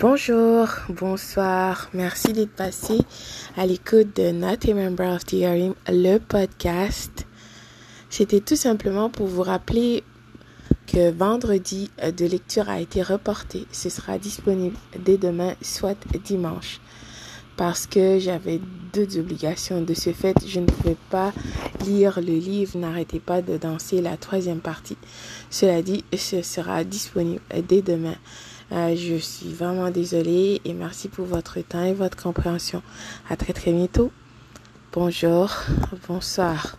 Bonjour, bonsoir, merci d'être passé à l'écoute de Not a Member of the le podcast. C'était tout simplement pour vous rappeler que vendredi de lecture a été reporté. Ce sera disponible dès demain, soit dimanche. Parce que j'avais deux obligations. De ce fait, je ne pouvais pas lire le livre N'arrêtez pas de danser la troisième partie. Cela dit, ce sera disponible dès demain. Euh, je suis vraiment désolée et merci pour votre temps et votre compréhension. À très très bientôt. Bonjour, bonsoir.